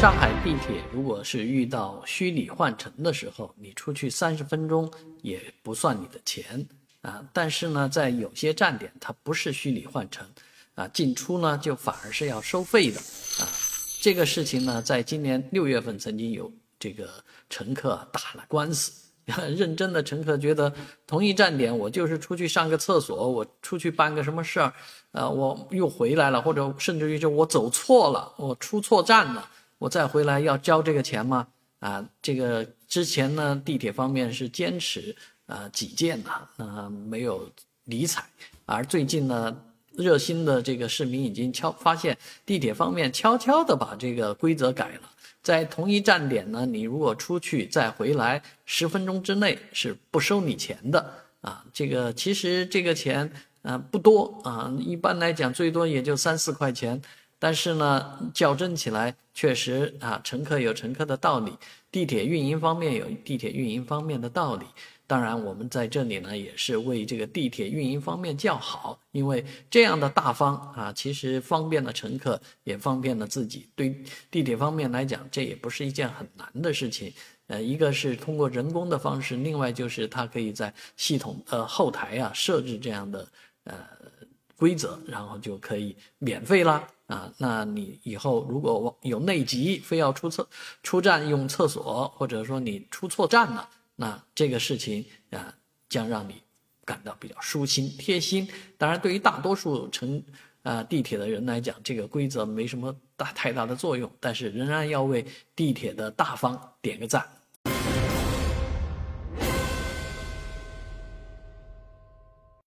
上海地铁如果是遇到虚拟换乘的时候，你出去三十分钟也不算你的钱啊。但是呢，在有些站点它不是虚拟换乘啊，进出呢就反而是要收费的啊。这个事情呢，在今年六月份曾经有这个乘客打了官司，认真的乘客觉得同一站点我就是出去上个厕所，我出去办个什么事儿，呃，我又回来了，或者甚至于就我走错了，我出错站了。我再回来要交这个钱吗？啊，这个之前呢，地铁方面是坚持啊己见的，啊没有理睬。而最近呢，热心的这个市民已经悄发现，地铁方面悄悄的把这个规则改了，在同一站点呢，你如果出去再回来十分钟之内是不收你钱的啊。这个其实这个钱啊不多啊，一般来讲最多也就三四块钱。但是呢，较真起来确实啊，乘客有乘客的道理，地铁运营方面有地铁运营方面的道理。当然，我们在这里呢，也是为这个地铁运营方面叫好，因为这样的大方啊，其实方便了乘客，也方便了自己。对地铁方面来讲，这也不是一件很难的事情。呃，一个是通过人工的方式，另外就是它可以在系统呃后台啊设置这样的呃规则，然后就可以免费啦。啊，那你以后如果有内急，非要出厕出站用厕所，或者说你出错站了，那这个事情啊，将让你感到比较舒心贴心。当然，对于大多数乘啊地铁的人来讲，这个规则没什么大太大的作用，但是仍然要为地铁的大方点个赞。